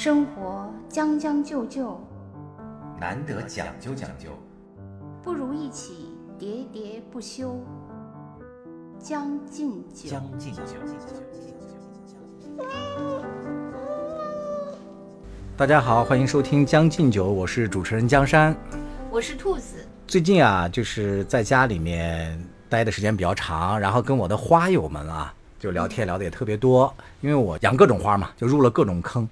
生活将将就就，难得讲究讲究，不如一起喋喋不休。将进酒，将进酒。大家好，欢迎收听《将进酒》，我是主持人江山。我是兔子。最近啊，就是在家里面待的时间比较长，然后跟我的花友们啊，就聊天聊的也特别多。因为我养各种花嘛，就入了各种坑。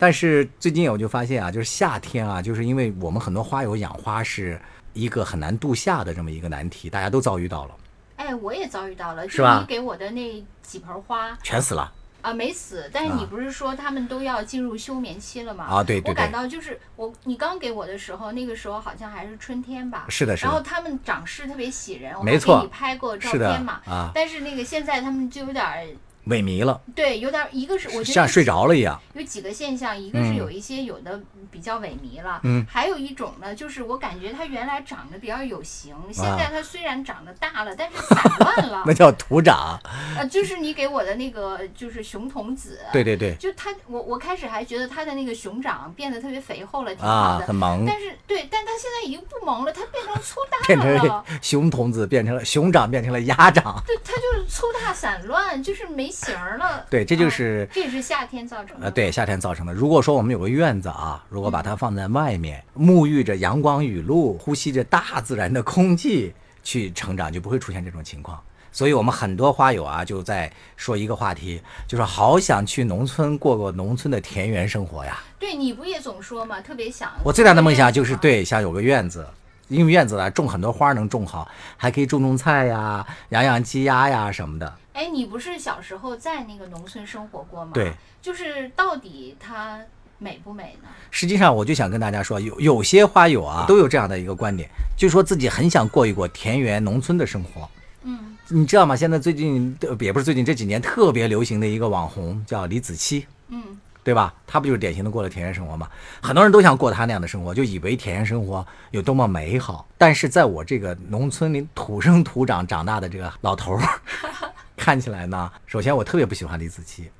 但是最近我就发现啊，就是夏天啊，就是因为我们很多花友养花是一个很难度夏的这么一个难题，大家都遭遇到了。哎，我也遭遇到了，是吧？你给我的那几盆花全死了啊，没死。但是你不是说他们都要进入休眠期了吗？啊，对对我感到就是我，你刚给我的时候，那个时候好像还是春天吧？是的，是的。然后他们长势特别喜人，我没错，给你拍过照片嘛？啊。但是那个现在他们就有点。萎靡了，对，有点一个是我觉得像睡着了一样。有几个现象，一个是有一些有的比较萎靡了，嗯，还有一种呢，就是我感觉它原来长得比较有型，现在它虽然长得大了，但是散乱了。那叫土长。呃，就是你给我的那个就是熊童子，对对对，就它，我我开始还觉得它的那个熊掌变得特别肥厚了，挺好的，很萌。但是对，但它现在已经不萌了，它变成粗大了。变成熊童子变成了熊掌，变成了鸭掌。对，它就是粗大散乱，就是没形了。对，这就是，这也是夏天造成的。呃，对，夏天造成的。如果说我们有个院子啊，如果把它放在外面，沐浴着阳光雨露，呼吸着大自然的空气去成长，就不会出现这种情况。所以，我们很多花友啊，就在说一个话题，就是好想去农村过过农村的田园生活呀。对，你不也总说嘛，特别想。我最大的梦想就是对，想有个院子，因为院子啊，种很多花能种好，还可以种种菜呀，养养鸡鸭呀什么的。哎，你不是小时候在那个农村生活过吗？对，就是到底它美不美呢？实际上，我就想跟大家说，有有些花友啊，都有这样的一个观点，就说自己很想过一过田园农村的生活。嗯，你知道吗？现在最近也不是最近这几年特别流行的一个网红叫李子柒。嗯。对吧？他不就是典型的过了田园生活吗？很多人都想过他那样的生活，就以为田园生活有多么美好。但是在我这个农村里土生土长长大的这个老头儿，看起来呢，首先我特别不喜欢李子柒，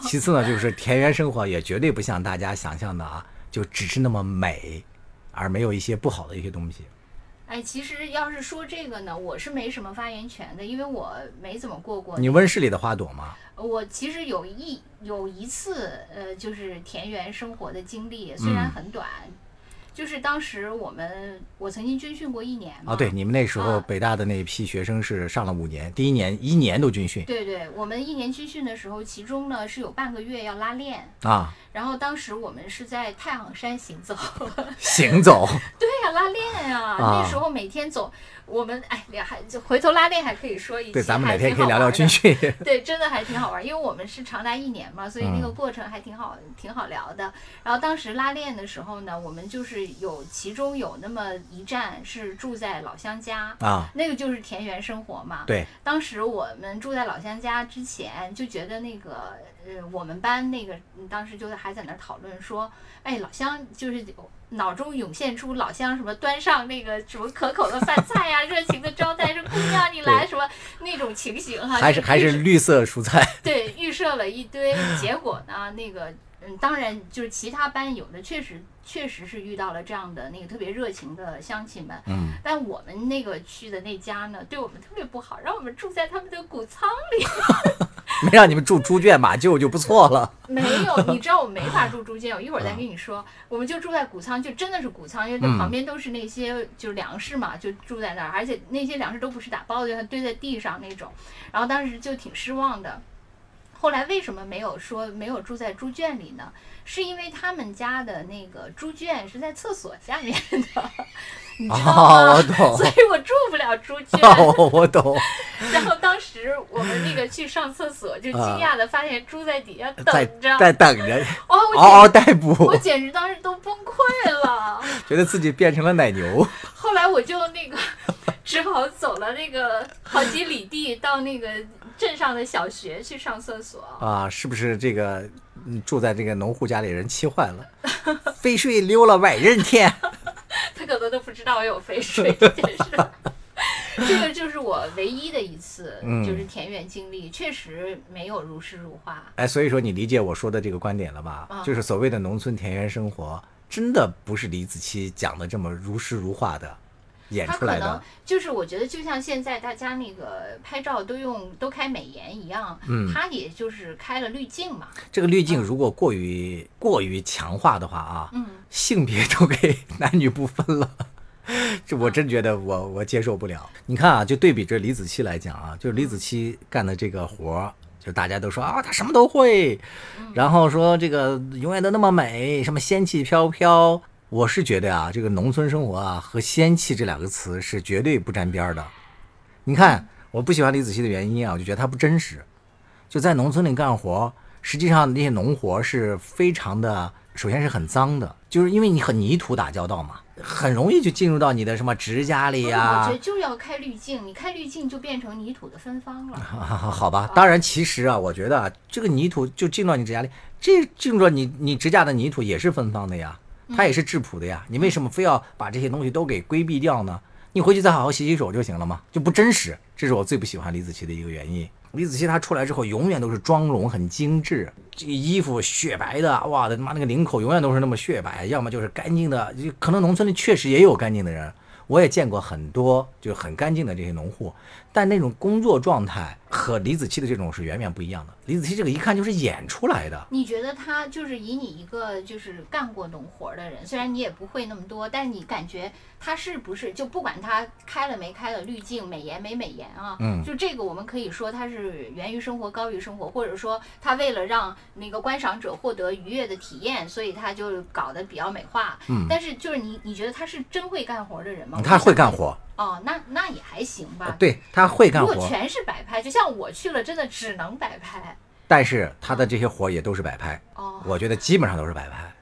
其次呢，就是田园生活也绝对不像大家想象的啊，就只是那么美，而没有一些不好的一些东西。哎，其实要是说这个呢，我是没什么发言权的，因为我没怎么过过。你温室里的花朵吗？我其实有一有一次，呃，就是田园生活的经历，虽然很短。就是当时我们，我曾经军训过一年嘛。啊，对，你们那时候北大的那一批学生是上了五年，第一年一年都军训。对对，我们一年军训的时候，其中呢是有半个月要拉练啊。然后当时我们是在太行山行走。行走。对呀，拉练呀，那时候每天走。我们哎，还就回头拉练还可以说一对，咱们哪天可以聊聊军训。对，真的还挺好玩，因为我们是长达一年嘛，所以那个过程还挺好，挺好聊的。然后当时拉练的时候呢，我们就是有其中有那么一站是住在老乡家啊，那个就是田园生活嘛。对，当时我们住在老乡家之前就觉得那个呃，我们班那个当时就还在那讨论说，哎，老乡就是。脑中涌现出老乡什么端上那个什么可口的饭菜呀，热情的招待说姑娘你来什么那种情形哈，还是还是绿色蔬菜。对，预设了一堆，结果呢，那个嗯，当然就是其他班有的确实确实是遇到了这样的那个特别热情的乡亲们，嗯，但我们那个去的那家呢，对我们特别不好，让我们住在他们的谷仓里。没让你们住猪圈马厩就不错了。没有，你知道我没法 住猪圈，我一会儿再跟你说。我们就住在谷仓，就真的是谷仓，因为旁边都是那些就是粮食嘛，就住在那儿，而且那些粮食都不是打包的，堆在地上那种。然后当时就挺失望的。后来为什么没有说没有住在猪圈里呢？是因为他们家的那个猪圈是在厕所下面的。哦，我懂，所以我住不了猪圈。哦，我懂。然后当时我们那个去上厕所，就惊讶的发现猪在底下等着，在等着，嗷嗷待哺。我简直当时都崩溃了，觉得自己变成了奶牛。后来我就那个只好走了那个好几里地到那个镇上的小学去上厕所。啊，是不是这个住在这个农户家里人气坏了？肥水流了外人田。他可能都不知道我有肥水这件事。这个就是我唯一的一次，嗯就是田园经历，确实没有如诗如画。哎，所以说你理解我说的这个观点了吧？啊就是所谓的农村田园生活，真的不是李子柒讲的这么如诗如画的演他可能出来的。就是我觉得，就像现在大家那个拍照都用都开美颜一样，嗯他也就是开了滤镜嘛。这个滤镜如果过于过于强化的话啊，嗯，性别都给男女不分了。这我真觉得我我接受不了。你看啊，就对比这李子柒来讲啊，就是李子柒干的这个活儿，就大家都说啊，他什么都会，然后说这个永远都那么美，什么仙气飘飘。我是觉得啊，这个农村生活啊和仙气这两个词是绝对不沾边儿的。你看，我不喜欢李子柒的原因啊，我就觉得她不真实。就在农村里干活，实际上那些农活是非常的，首先是很脏的，就是因为你和泥土打交道嘛，很容易就进入到你的什么指甲里呀、我觉得就要开滤镜，你开滤镜就变成泥土的芬芳了。好吧，当然，其实啊，我觉得啊，这个泥土就进到你指甲里，这进入到你你指甲的泥土也是芬芳的呀，它也是质朴的呀。你为什么非要把这些东西都给规避掉呢？你回去再好好洗洗手就行了嘛，就不真实。这是我最不喜欢李子柒的一个原因。李子柒她出来之后，永远都是妆容很精致，这个衣服雪白的，哇的妈那个领口永远都是那么雪白，要么就是干净的。可能农村里确实也有干净的人，我也见过很多就是很干净的这些农户，但那种工作状态和李子柒的这种是远远不一样的。李子柒这个一看就是演出来的，你觉得他就是以你一个就是干过农活的人，虽然你也不会那么多，但是你感觉他是不是就不管他开了没开了滤镜、美颜没美颜啊？嗯就这个我们可以说他是源于生活高于生活，或者说他为了让那个观赏者获得愉悦的体验，所以他就搞得比较美化。嗯但是就是你你觉得他是真会干活的人吗？他会干活，哦，那那也还行吧。对他会干活，如果全是摆拍，就像我去了，真的只能摆拍。但是他的这些活也都是摆拍，哦我觉得基本上都是摆拍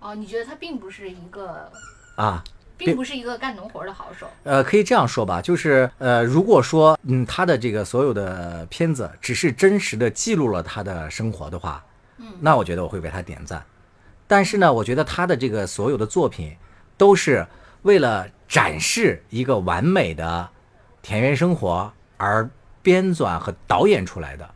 哦，你觉得他并不是一个，啊。并不是一个干农活的好手。呃，可以这样说吧，就是呃，如果说嗯，他的这个所有的片子只是真实的记录了他的生活的话，嗯那我觉得我会为他点赞。但是呢，我觉得他的这个所有的作品都是为了展示一个完美的田园生活而编纂和导演出来的，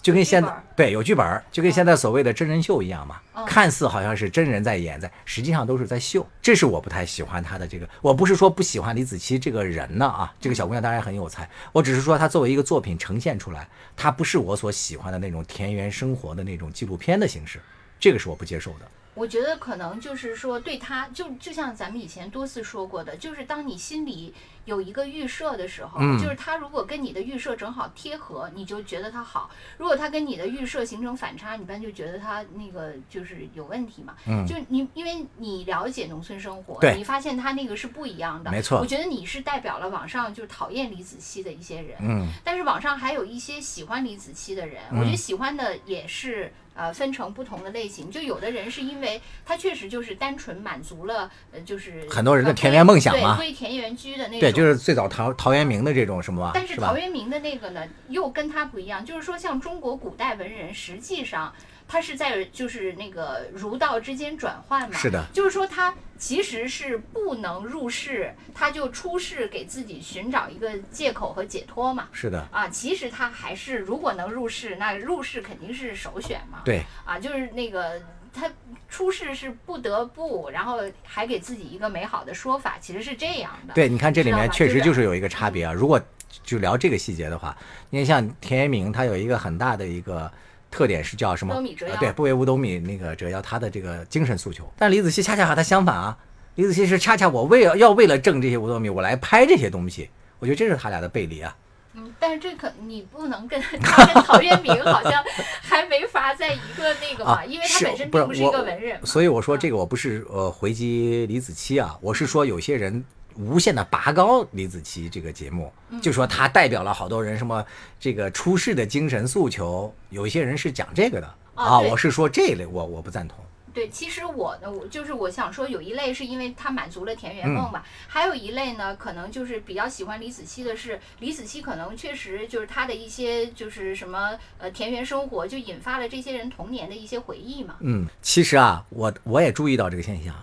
就跟现在对有剧本儿，就跟现在所谓的真人秀一样嘛，嗯看似好像是真人在演，在实际上都是在秀。这是我不太喜欢他的这个，我不是说不喜欢李子柒这个人呢啊，这个小姑娘当然很有才，我只是说她作为一个作品呈现出来，她不是我所喜欢的那种田园生活的那种纪录片的形式，这个是我不接受的。我觉得可能就是说，对他就就像咱们以前多次说过的，就是当你心里有一个预设的时候，嗯就是他如果跟你的预设正好贴合，你就觉得他好；如果他跟你的预设形成反差，你一般就觉得他那个就是有问题嘛。嗯就你因为你了解农村生活，对你发现他那个是不一样的。没错我觉得你是代表了网上就是讨厌李子柒的一些人。嗯，但是网上还有一些喜欢李子柒的人，嗯我觉得喜欢的也是呃分成不同的类型。就有的人是因为他确实就是单纯满足了呃就是很多人的呃田园梦想嘛对归田园居的那种。对，就是最早陶陶渊明的这种什么，但是陶？渊明的那个呢，又跟他不一样，就是说像中国古代文人，实际上他是在就是那个儒道之间转换嘛。是的，就是说他其实是不能入世，他就出世给自己寻找一个借口和解脱嘛。是的，啊，其实他还是如果能入世，那入世肯定是首选嘛。对，啊，就是那个他出世是不得不，然后还给自己一个美好的说法，其实是这样的。对，你看这里面确实就是有一个差别啊。如果就聊这个细节的话，你看像田园明，他有一个很大的一个特点是叫什么？对，不为五斗米那个折腰，他的这个精神诉求。但李子柒恰恰和他相反啊，李子柒是恰恰我为了要为了挣这些五斗米，我来拍这些东西。我觉得这是他俩的背离啊。嗯，但是这可你不能跟他 跟陶渊明好像还没法在一个那个嘛，啊，因为他本身并不是一个文人。所以我说嗯这个我不是呃回击李子柒啊，我是说有些人无限的拔高李子柒这个节目，嗯就说他代表了好多人什么这个出世的精神诉求，有一些人是讲这个的啊，我是说这一类我我不赞同。对，其实我呢，我就是我想说，有一类是因为他满足了田园嗯梦吧，还有一类呢，可能就是比较喜欢李子柒的是，李子柒可能确实就是他的一些就是什么呃田园生活，就引发了这些人童年的一些回忆嘛。嗯，其实啊，我我也注意到这个现象，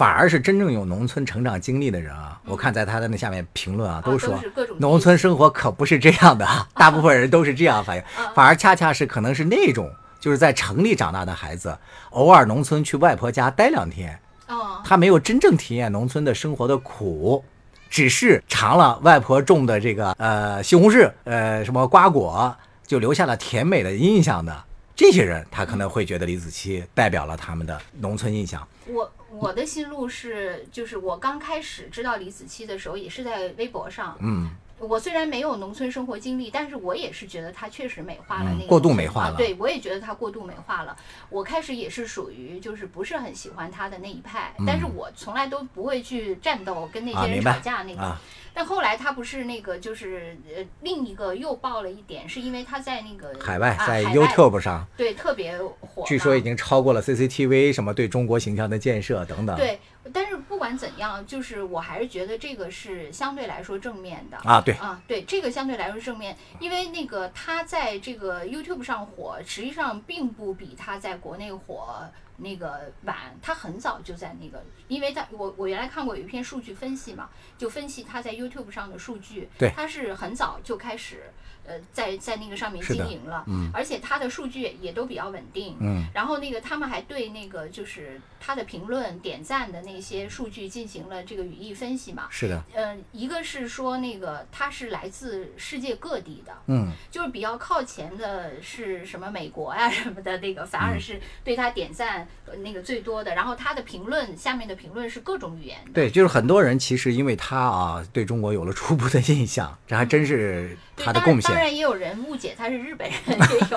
反而是真正有农村成长经历的人啊，我看在他的那下面评论啊，都说农村生活可不是这样的，大部分人都是这样反应，反而恰恰是可能是那种就是在城里长大的孩子，偶尔农村去外婆家待两天，哦，他没有真正体验农村的生活的苦，只是尝了外婆种的这个呃西红柿，呃什么瓜果，就留下了甜美的印象的。这些人，他可能会觉得李子柒代表了他们的农村印象。我我的心路是，就是我刚开始知道李子柒的时候，也是在微博上。嗯，我虽然没有农村生活经历，但是我也是觉得他确实美化了那个过度美化了。对，我也觉得他过度美化了。我开始也是属于就是不是很喜欢他的那一派，但是我从来都不会去战斗跟那些人吵架那个。但后来他不是那个，就是呃，另一个又爆了一点，是因为他在那个海外，在 YouTube 上，对，特别火，据说已经超过了 CCTV 什么对中国形象的建设等等。对，但是不管怎样，就是我还是觉得这个是相对来说正面的啊，对啊，对，这个相对来说正面，因为那个他在这个 YouTube 上火，实际上并不比他在国内火。那个晚，他很早就在那个，因为他我我原来看过有一篇数据分析嘛，就分析他在 YouTube 上的数据，对，他是很早就开始。呃，在在那个上面经营了，嗯，而且他的数据也都比较稳定，嗯，然后那个他们还对那个就是他的评论点赞的那些数据进行了这个语义分析嘛，是的，呃，一个是说那个他是来自世界各地的，嗯，就是比较靠前的是什么美国呀什么的那个，反而是对他点赞那个最多的，然后他的评论下面的评论是各种语言，对，就是很多人其实因为他啊对中国有了初步的印象，这还真是他的贡献。当然也有人误解他是日本人，也有，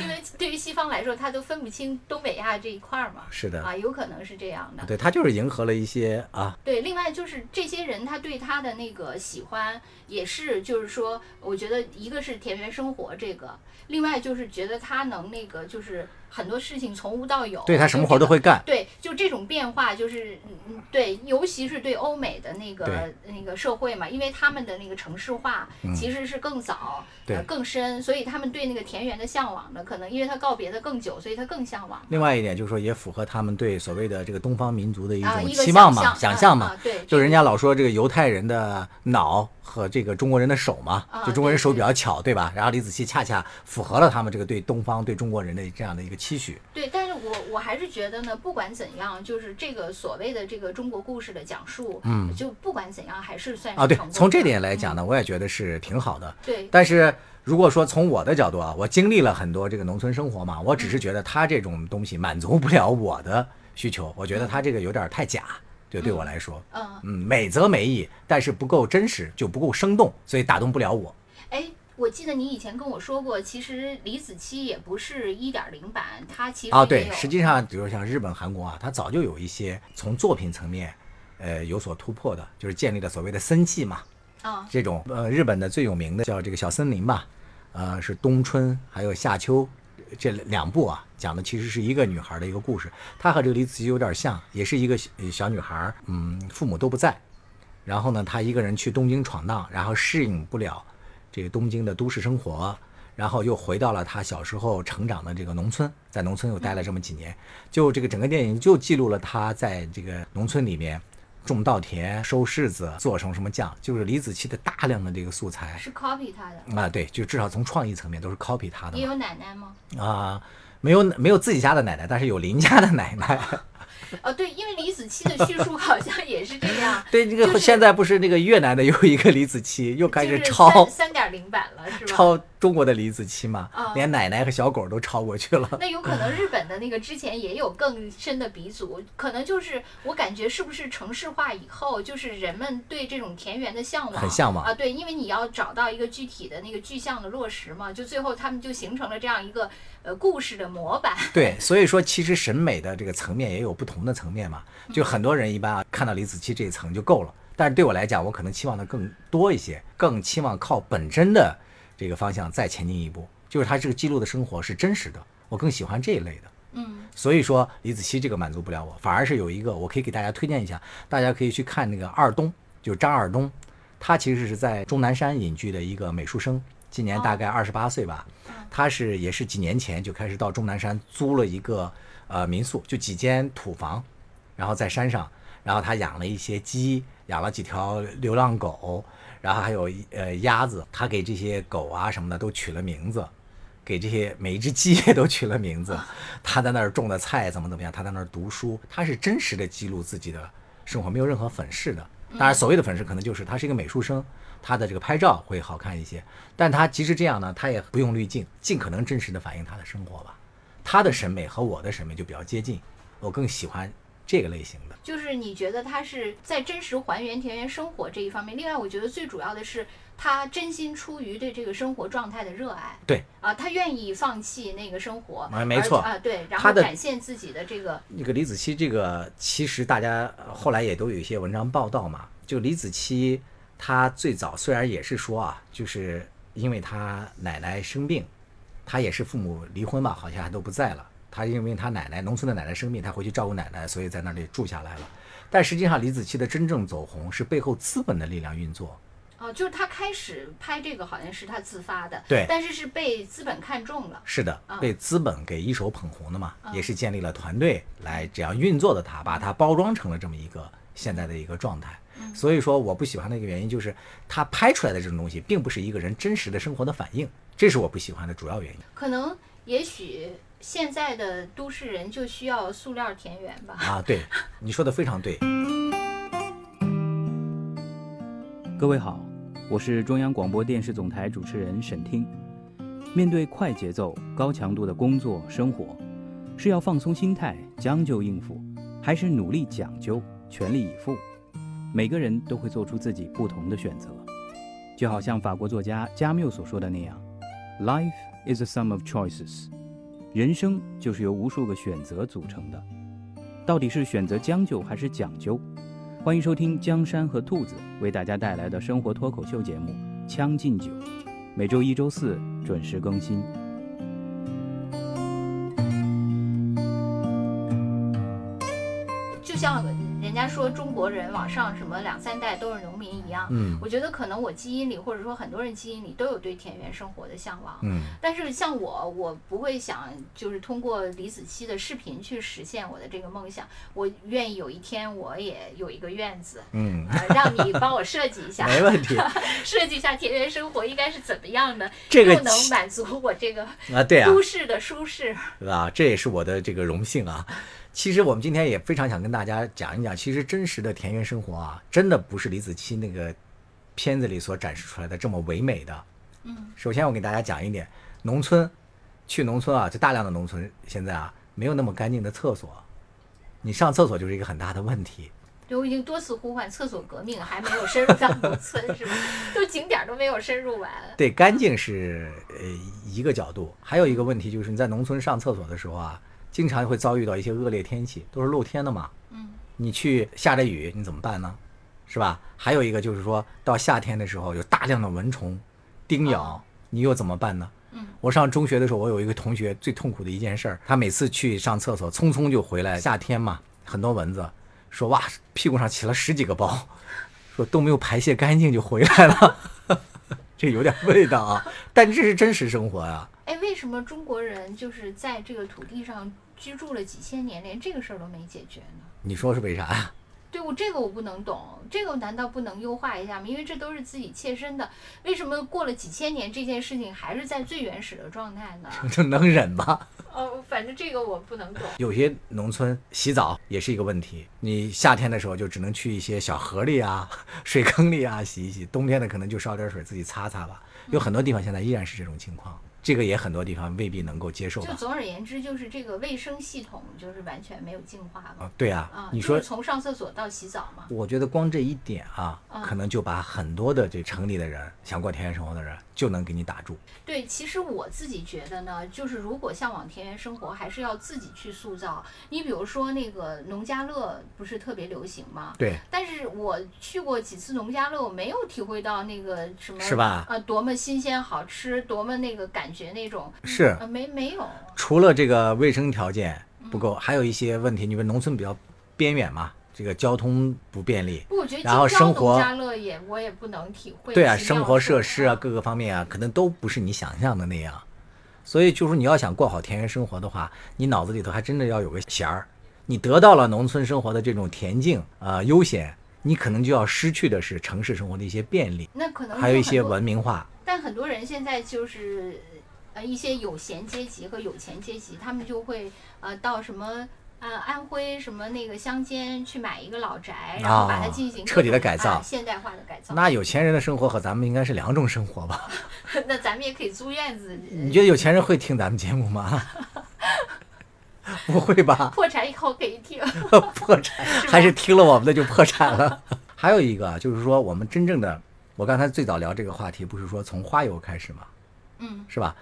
因为对于西方来说，他都分不清东北亚这一块儿嘛。是的，啊，有可能是这样的。对他就是迎合了一些啊。对，另外就是这些人，他对他的那个喜欢，也是就是说，我觉得一个是田园生活这个，另外就是觉得他能那个就是。很多事情从无到有，对他什么活都会干。对，就这种变化，就是嗯嗯，对，尤其是对欧美的那个那个社会嘛，因为他们的那个城市化其实是更早、更深，所以他们对那个田园的向往呢，可能因为他告别的更久，所以他更向往。另外一点就是说，也符合他们对所谓的这个东方民族的一种期望嘛、想象嘛。对，就人家老说这个犹太人的脑和这个中国人的手嘛，就中国人手比较巧，对吧？然后李子柒恰恰符合了他们这个对东方、对中国人的这样的一个期许。对，但是我我还是觉得呢，不管怎样，就是这个所谓的这个中国故事的讲述，嗯，就不管怎样，还是算啊，对，从这点来讲呢，我也觉得是挺好的。对，但是如果说从我的角度啊，我经历了很多这个农村生活嘛，我只是觉得他这种东西满足不了我的需求，我觉得他这个有点太假，就对我来说，嗯嗯，美则美矣，但是不够真实，就不够生动，所以打动不了我。哎。我记得你以前跟我说过，其实李子柒也不是一点零版，它其实啊，对，实际上比如像日本、韩国啊，它早就有一些从作品层面，呃，有所突破的，就是建立了所谓的森系嘛，啊，这种呃，日本的最有名的叫这个小森林吧，呃，是冬春还有夏秋这两部啊，讲的其实是一个女孩的一个故事，她和这个李子柒有点像，也是一个小女孩，嗯，父母都不在，然后呢，她一个人去东京闯荡，然后适应不了。这个东京的都市生活，然后又回到了她小时候成长的这个农村，在农村又待了这么几年，就这个整个电影就记录了她在这个农村里面种稻田、收柿子、做成什么酱，就是李子柒的大量的这个素材是 copy 他的啊，对，就至少从创意层面都是 copy 他的。你有奶奶吗？啊，没有没有自己家的奶奶，但是有邻家的奶奶。哦，对，因为李子柒的叙述好像也是这样。对，这个现在不是那个越南的有一个李子柒又开始抄三点零版了，是吧？抄中国的李子柒嘛，连奶奶和小狗都抄过去了。那有可能日本的那个之前也有更深的鼻祖，可能就是我感觉是不是城市化以后，就是人们对这种田园的向往，很向往啊。对，因为你要找到一个具体的那个具象的落实嘛，就最后他们就形成了这样一个呃故事的模板。对，所以说其实审美的这个层面也有不同的层面嘛。就很多人一般啊看到李子柒这一层就够了，但是对我来讲，我可能期望的更多一些，更期望靠本真的。这个方向再前进一步，就是他这个记录的生活是真实的，我更喜欢这一类的。嗯，所以说李子柒这个满足不了我，反而是有一个我可以给大家推荐一下，大家可以去看那个二东，就是张二东，他其实是在钟南山隐居的一个美术生，今年大概二十八岁吧。他是也是几年前就开始到终南山租了一个呃民宿，就几间土房，然后在山上。然后他养了一些鸡，养了几条流浪狗，然后还有呃鸭子，他给这些狗啊什么的都取了名字，给这些每一只鸡 也都取了名字。他在那儿种的菜怎么怎么样，他在那儿读书，他是真实的记录自己的生活，没有任何粉饰的。当然，所谓的粉饰可能就是他是一个美术生，他的这个拍照会好看一些。但他即使这样呢，他也不用滤镜，尽可能真实的反映他的生活吧。他的审美和我的审美就比较接近，我更喜欢这个类型的。就是你觉得他是在真实还原田园生活这一方面，另外我觉得最主要的是他真心出于对这个生活状态的热爱。对啊，他愿意放弃那个生活，啊没错啊，对，然后展现自己的这个那个李子柒，这个其实大家呃后来也都有一些文章报道嘛。就李子柒，她最早虽然也是说啊，就是因为他奶奶生病，他也是父母离婚嘛，好像还都不在了。他因为他奶奶农村的奶奶生病，他回去照顾奶奶，所以在那里住下来了。但实际上，李子柒的真正走红是背后资本的力量运作。哦，就是他开始拍这个好像是他自发的，对但是是被资本看中了。是的嗯，被资本给一手捧红的嘛，嗯也是建立了团队来这样运作的他，把它包装成了这么一个现在的一个状态。嗯所以说，我不喜欢的一个原因就是，他拍出来的这种东西，并不是一个人真实的生活的反应，这是我不喜欢的主要原因可能也许现在的都市人就需要塑料田园吧。啊。对，你说的非常对。各位好，我是中央广播电视总台主持人沈听。面对快节奏、高强度的工作生活，是要放松心态、将就应付，还是努力讲究、全力以赴？每个人都会做出自己不同的选择。就好像法国作家加缪所说的那样：“Life is a sum of choices。”人生就是由无数个选择组成的。到底是选择将就还是讲究？欢迎收听江山和兔子为大家带来的生活脱口秀节目《将进酒》，每周一、周四准时更新。就像家说中国人往上什么两三代都是农民一样，嗯我觉得可能我基因里或者说很多人基因里都有对田园生活的向往。嗯但是像我，我不会想就是通过李子柒的视频去实现我的这个梦想。我愿意有一天我也有一个院子，嗯，呃，让你帮我设计一下，没问题设计一下田园生活应该是怎么样的，这个又能满足我这个啊，对啊，都市的舒适。对吧？这也是我的这个荣幸啊。其实我们今天也非常想跟大家讲一讲，其实真实的田园生活啊，真的不是李子柒那个片子里所展示出来的这么唯美的。嗯，首先我给大家讲一点，农村，去农村啊，就大量的农村现在啊，没有那么干净的厕所，你上厕所就是一个很大的问题。对，我已经多次呼唤厕所革命，还没有深入到农村，是吧？都景点都没有深入完。对，干净是呃一个角度，还有一个问题就是你在农村上厕所的时候啊，经常会遭遇到一些恶劣天气，都是露天的嘛。嗯，你去下着雨，你怎么办呢？是吧？还有一个就是说到夏天的时候，有大量的蚊虫叮咬，哦你又怎么办呢？嗯，我上中学的时候，我有一个同学最痛苦的一件事儿，他每次去上厕所，匆匆就回来，夏天嘛，很多蚊子，说哇，屁股上起了十几个包，说都没有排泄干净就回来了，这有点味道啊，但这是真实生活呀、哎，为什么中国人就是在这个土地上居住了几千年，连这个事儿都没解决呢？你说是为啥呀？对我这个我不能懂，这个难道不能优化一下吗？因为这都是自己切身的，为什么过了几千年这件事情还是在最原始的状态呢？这能忍吗？哦，反正这个我不能懂。有些农村洗澡也是一个问题，你夏天的时候就只能去一些小河里啊、水坑里啊洗一洗，冬天的可能就烧点水自己擦擦吧。有很多地方现在依然是这种情况，这个也很多地方未必能够接受。就总而言之，就是这个卫生系统就是完全没有进化了啊，对啊啊，，你说就是，从上厕所到洗澡嘛。我觉得光这一点啊，嗯可能就把很多的这城里的人想过田园生活的人就能给你打住。对，其实我自己觉得呢，就是如果向往田园生活，还是要自己去塑造。你比如说那个农家乐不是特别流行吗？对，但是我去过几次农家乐，我没有体会到那个什么是吧啊，多么新鲜好吃，多么那个感觉那种。是啊，没没有。除了这个卫生条件不够，还有一些问题。你们农村比较边远嘛，这个交通不便利。不，我觉得然后生活农家乐也我也不能体会。对啊，生活设施啊，各个方面啊，可能都不是你想象的那样。所以就是你要想过好田园生活的话，你脑子里头还真的要有个弦儿，你得到了农村生活的这种恬静啊、呃悠闲，你可能就要失去的是城市生活的一些便利，那可能还有一些文明化。但很多人现在就是，呃，一些有闲阶级和有钱阶级，他们就会呃到什么呃安徽什么那个乡间去买一个老宅，然后把它啊进行彻底的改造啊现代化的改造。那有钱人的生活和咱们应该是两种生活吧？那咱们也可以租院子。你觉得有钱人会听咱们节目吗？不会吧？破产以后可以听。破产还是听了我们的就破产了。还有一个啊就是说，我们真正的，我刚才最早聊这个话题，不是说从花游开始吗？嗯，是吧？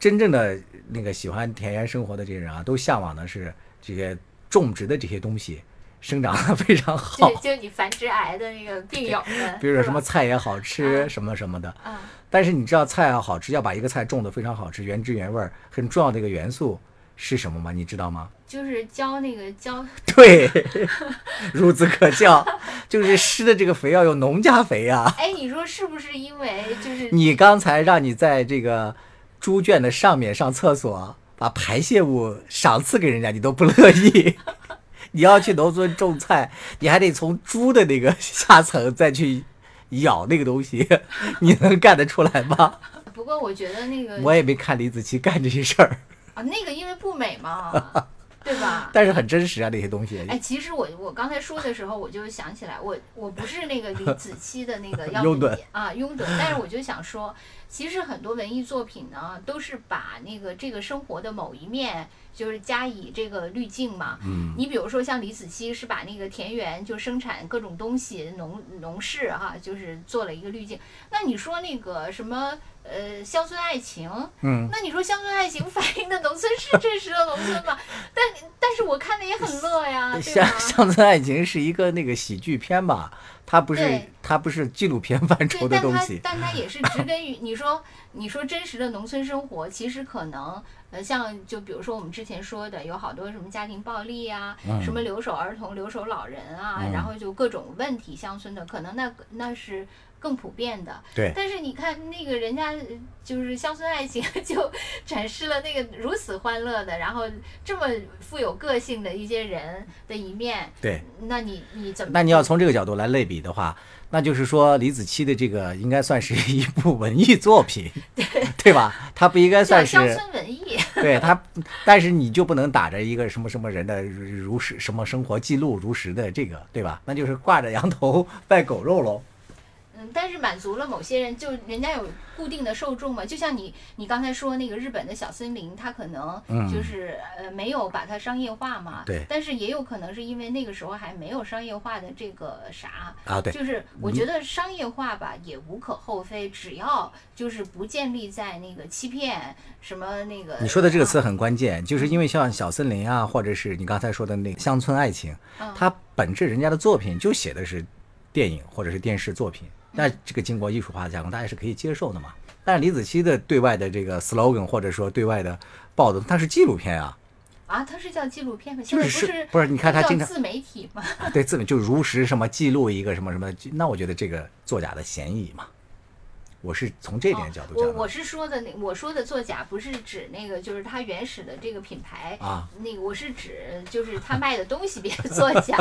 真正的那个喜欢田园生活的这些人啊，都向往的是这些种植的这些东西生长得非常好就，就你繁殖癌的那个病友们，比如说什么菜也好吃，啊什么什么的。啊，但是你知道菜要好吃，要把一个菜种得非常好吃，原汁原味儿，很重要的一个元素是什么吗？你知道吗？就是浇那个浇 对，孺子可教，就是施的这个肥要用农家肥啊。哎，你说是不是因为就是你刚才让你在这个猪圈的上面上厕所，把排泄物赏赐给人家，你都不乐意。你要去农村种菜，你还得从猪的那个下层再去咬那个东西，你能干得出来吗？不过我觉得那个我也没看李子柒干这些事儿，啊，那个因为不美嘛，对吧？但是很真实啊，那些东西。哎，其实我我刚才说的时候，我就想起来，我我不是那个李子柒的那个要拥趸啊拥趸，但是我就想说，其实很多文艺作品呢，都是把那个这个生活的某一面，就是加以这个滤镜嘛。嗯，你比如说像李子柒是把那个田园就生产各种东西，农农事哈、就是做了一个滤镜。那你说那个什么呃乡村爱情，嗯，那你说乡村爱情反映的农村是真实的农村吗？但但是我看的也很乐呀，对乡吧？乡村爱情是一个那个喜剧片吧，它不是对它不是纪录片范对畴，的但它东西。但它也是植根于你说你说真实的农村生活，其实可能呃像就比如说我们之前说的，有好多什么家庭暴力啊，嗯什么留守儿童、留守老人啊，嗯然后就各种问题，乡村的可能那那是更普遍的。对，但是你看那个人家呃就是乡村爱情，就 展示了那个如此欢乐的，然后这么富有个性的一些人的一面。对。那你你怎么？那你要从这个角度来类比的话，那就是说李子柒的这个应该算是一部文艺作品，对对吧？它不应该算是乡村文艺。对他，但是你就不能打着一个什么什么人的如实什么生活记录如实的这个，对吧？那就是挂着羊头 卖狗肉喽。嗯，但是满足了某些人，就人家有固定的受众嘛。就像你你刚才说那个日本的小森林，它可能嗯就是、呃没有把它商业化嘛。对但是也有可能是因为那个时候还没有商业化的这个啥。啊，对，就是我觉得商业化吧也无可厚非，只要就是不建立在那个欺骗什么那个。你说的这个词啊很关键，就是因为像小森林啊，或者是你刚才说的那个乡村爱情，嗯它本质人家的作品就写的是电影或者是电视作品，那这个经过艺术化的加工，大家是可以接受的嘛。但是李子柒的对外的这个 slogan 或者说对外的报道，它是纪录片啊，啊，它是叫纪录片吗？就是不是不是你看他经常自媒体嘛。对自己就如实什么记录一个什么什么，那我觉得这个作假的嫌疑嘛，我是从这点角度讲。哦我我是说的那我说的作假不是指那个就是它原始的这个品牌啊，那个我是指就是他卖的东西别 作假，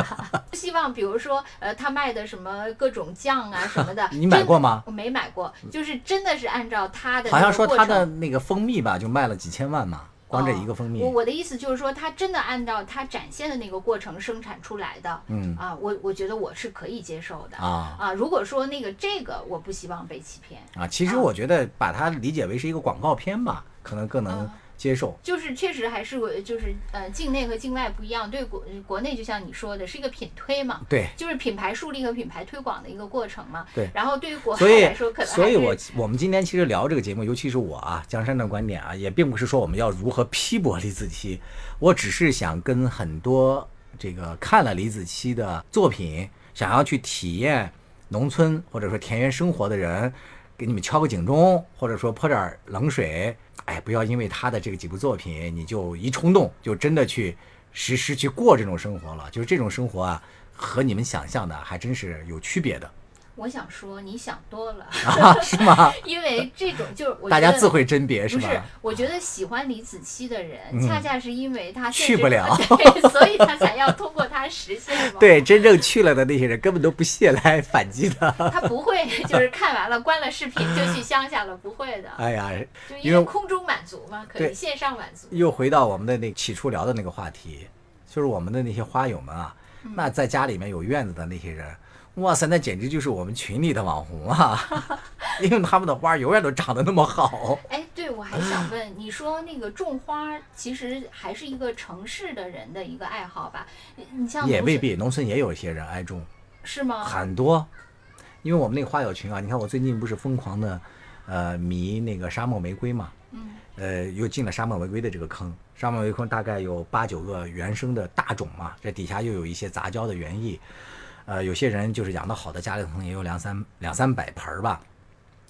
希望比如说呃他卖的什么各种酱啊什么的，你买真过吗？我没买过，就是真的是按照他的好像说它那个过的那个蜂蜜吧，就卖了几千万嘛，光这一个蜂蜜。我我的意思就是说，它真的按照它展现的那个过程生产出来的，嗯。啊，我我觉得我是可以接受的啊。如果说那个这个我不希望被欺骗，啊，其实啊。我觉得把它理解为是一个广告片吧，可能更能啊接受。就是确实还是我就是呃境内和境外不一样，对国国内就像你说的是一个品推嘛，对，就是品牌树立和品牌推广的一个过程嘛。对然后对于国外来说，可能所以我我们今天其实聊这个节目，尤其是我啊，江山的观点啊，也并不是说我们要如何批驳李子柒，我只是想跟很多这个看了李子柒的作品，想要去体验农村或者说田园生活的人，给你们敲个警钟，或者说泼点冷水。哎，不要因为他的这个几部作品，你就一冲动就真的去实施去过这种生活了。就是这种生活啊，和你们想象的还真是有区别的。我想说，你想多了，啊，是吗？因为这种就是我大家自会甄别是不是吧？，我觉得喜欢李子柒的人，嗯恰恰是因为他去不了 对，所以他才要通过他实现嘛。，对，真正去了的那些人根本都不屑来反击的。他不会就是看完了关了视频就去乡下了，不会的，哎呀，就因为空中满足嘛，可对以线上满足。又回到我们的那起初聊的那个话题，就是我们的那些花友们啊，嗯那在家里面有院子的那些人，哇塞，那简直就是我们群里的网红啊，因为他们的花永远都长得那么好。哎，对，我还想问，你说那个种花，其实还是一个城市的人的一个爱好吧？你你像也未必，农村也有一些人爱种，是吗？很多。因为我们那个花友群啊，你看我最近不是疯狂的，呃，迷那个沙漠玫瑰嘛，嗯，呃，又进了沙漠玫瑰的这个坑。沙漠玫瑰坑大概有八九个原生的大种嘛，这底下又有一些杂交的园艺，呃，有些人就是养的好的，家里可能也有两三两三百盆儿吧。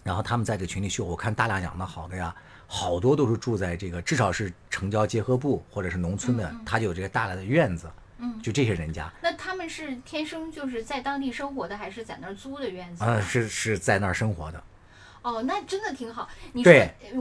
然后他们在这群里秀，我看大量养的好的呀，好多都是住在这个至少是城郊结合部或者是农村的，他就有这个大量的院子，嗯就这些人家，那他们是天生就是在当地生活的，还是在那儿租的院子呢？啊、是是在那儿生活的。哦，那真的挺好。你说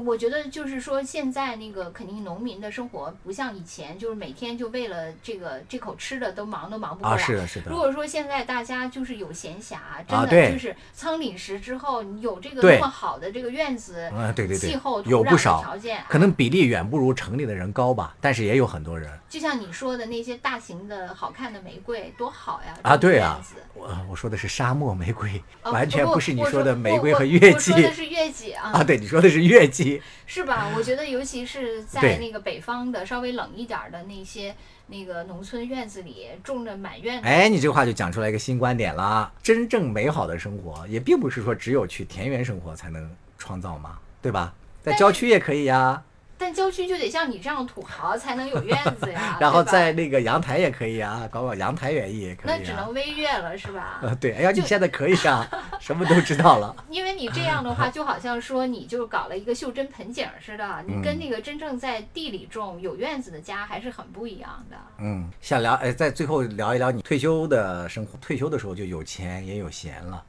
我觉得就是说，现在那个肯定农民的生活不像以前，就是每天就为了这个这口吃的都忙都忙不过啊，来。是的，是的。如，果说现在大家就是有闲暇，真的就是仓廪实之后，你有这个对。那么好的这个院子，嗯，对对对。气候、，土壤的有不少。条，件，可能比例远不如城里的人高吧，但是也有很多人。就像你说的那些大型的好看的玫瑰，多好呀！啊，对啊，我我说的是沙漠玫瑰，哦完全不是你我说的玫瑰我和月季的是月季啊，啊，对，你说的是月季，是吧？我觉得尤其是在那个北方的稍微冷一点儿的那些那个农村院子里，种着满院的。哎，你这话就讲出来一个新观点了。真正美好的生活，也并不是说只有去田园生活才能创造嘛，对吧？在郊区也可以呀，但郊区就得像你这样土豪才能有院子呀，然后在那个阳台也可以啊，搞搞阳台园艺也可以呀那只能。微月了，是吧？呃，对，哎呀，你现在可以啊，什么都知道了。因为你这样的话，就好像说你就搞了一个袖珍盆景似的，你跟那个真正在地里种有院子的家还是很不一样的。嗯，想聊，哎，在最后聊一聊你退休的生活。退休的时候就有钱也有闲了，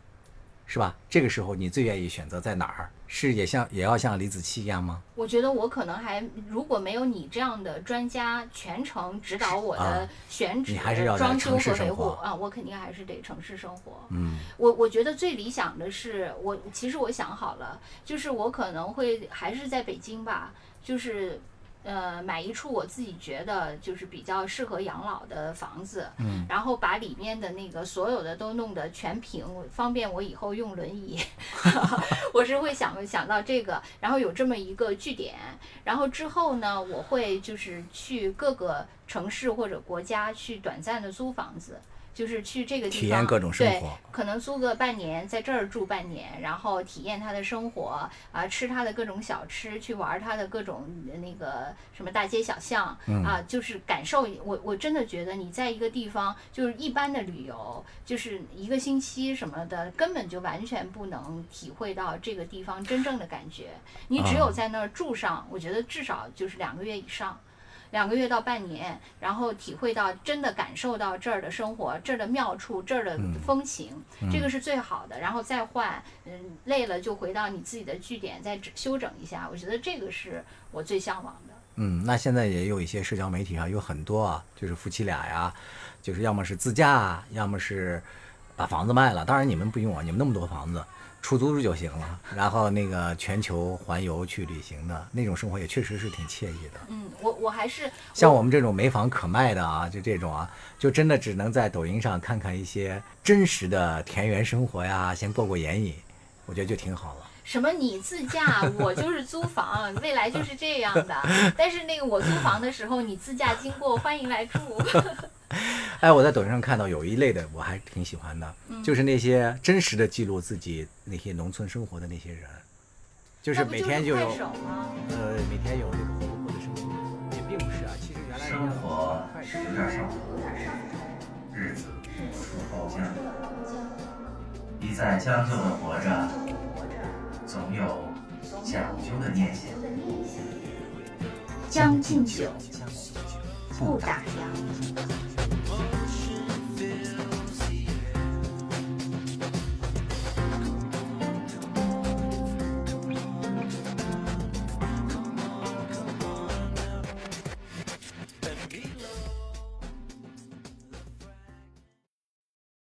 是吧？这个时候你最愿意选择在哪儿？是也像也要像李子柒一样吗？我觉得我可能还如果没有你这样的专家全程指导我的啊选址、你还是要装修和维护啊，我肯定还是得城市生活。嗯我我觉得最理想的是，我其实我想好了，就是我可能会还是在北京吧，就是呃买一处我自己觉得就是比较适合养老的房子，嗯，然后把里面的那个所有的都弄得全平，方便我以后用轮椅。我是会想想到这个，然后有这么一个据点，然后之后呢，我会就是去各个城市或者国家去短暂的租房子。就是去这个地方体验各种生对活可能租个半年，在这儿住半年，然后体验他的生活啊，吃他的各种小吃，去玩他的各种那个什么大街小巷、嗯啊，就是感受。我我真的觉得你在一个地方，就是一般的旅游，就是一个星期什么的，根本就完全不能体会到这个地方真正的感觉。你只有啊在那儿住上，我觉得至少就是两个月以上。两个月到半年，然后体会到真的感受到这儿的生活，这儿的妙处，这儿的嗯风情，这个是最好的。然后再换，嗯，累了就回到你自己的据点，再整修整一下。我觉得这个是我最向往的。嗯，那现在也有一些社交媒体上有很多啊，就是夫妻俩呀，就是要么是自驾，要么是把房子卖了。当然你们不用啊，你们那么多房子，出租出就行了。然后那个全球环游去旅行的那种生活也确实是挺惬意的。嗯，我我还是像我们这种没房可卖的啊，就这种啊，就真的只能在抖音上看看一些真实的田园生活呀，先过过眼瘾，我觉得就挺好了。什么你自驾，我就是租房，未来就是这样的。但是那个我租房的时候，你自驾经过，欢迎来住。哎，我在抖音上看到有一类的，我还挺喜欢的，嗯就是那些真实的记录自己那些农村生活的那些人，就是每天就有？呃每天有那个活泼的生活，也并不是啊，其实原来生活快是点生活，日子出包浆。一再将就的活着，总有讲究的念想。将进酒。不打烊。